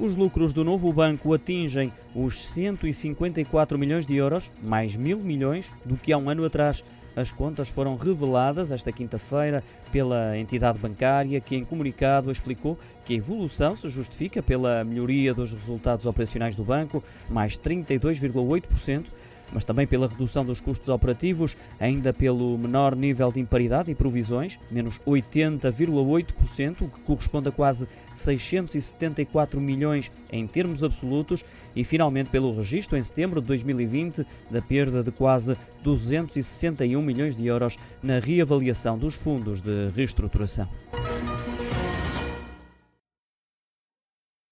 Os lucros do novo banco atingem os 154 milhões de euros, mais mil milhões do que há um ano atrás. As contas foram reveladas esta quinta-feira pela entidade bancária, que em comunicado explicou que a evolução se justifica pela melhoria dos resultados operacionais do banco, mais 32,8% mas também pela redução dos custos operativos, ainda pelo menor nível de imparidade e provisões, menos 80,8%, o que corresponde a quase 674 milhões em termos absolutos, e finalmente pelo registro em setembro de 2020 da perda de quase 261 milhões de euros na reavaliação dos fundos de reestruturação.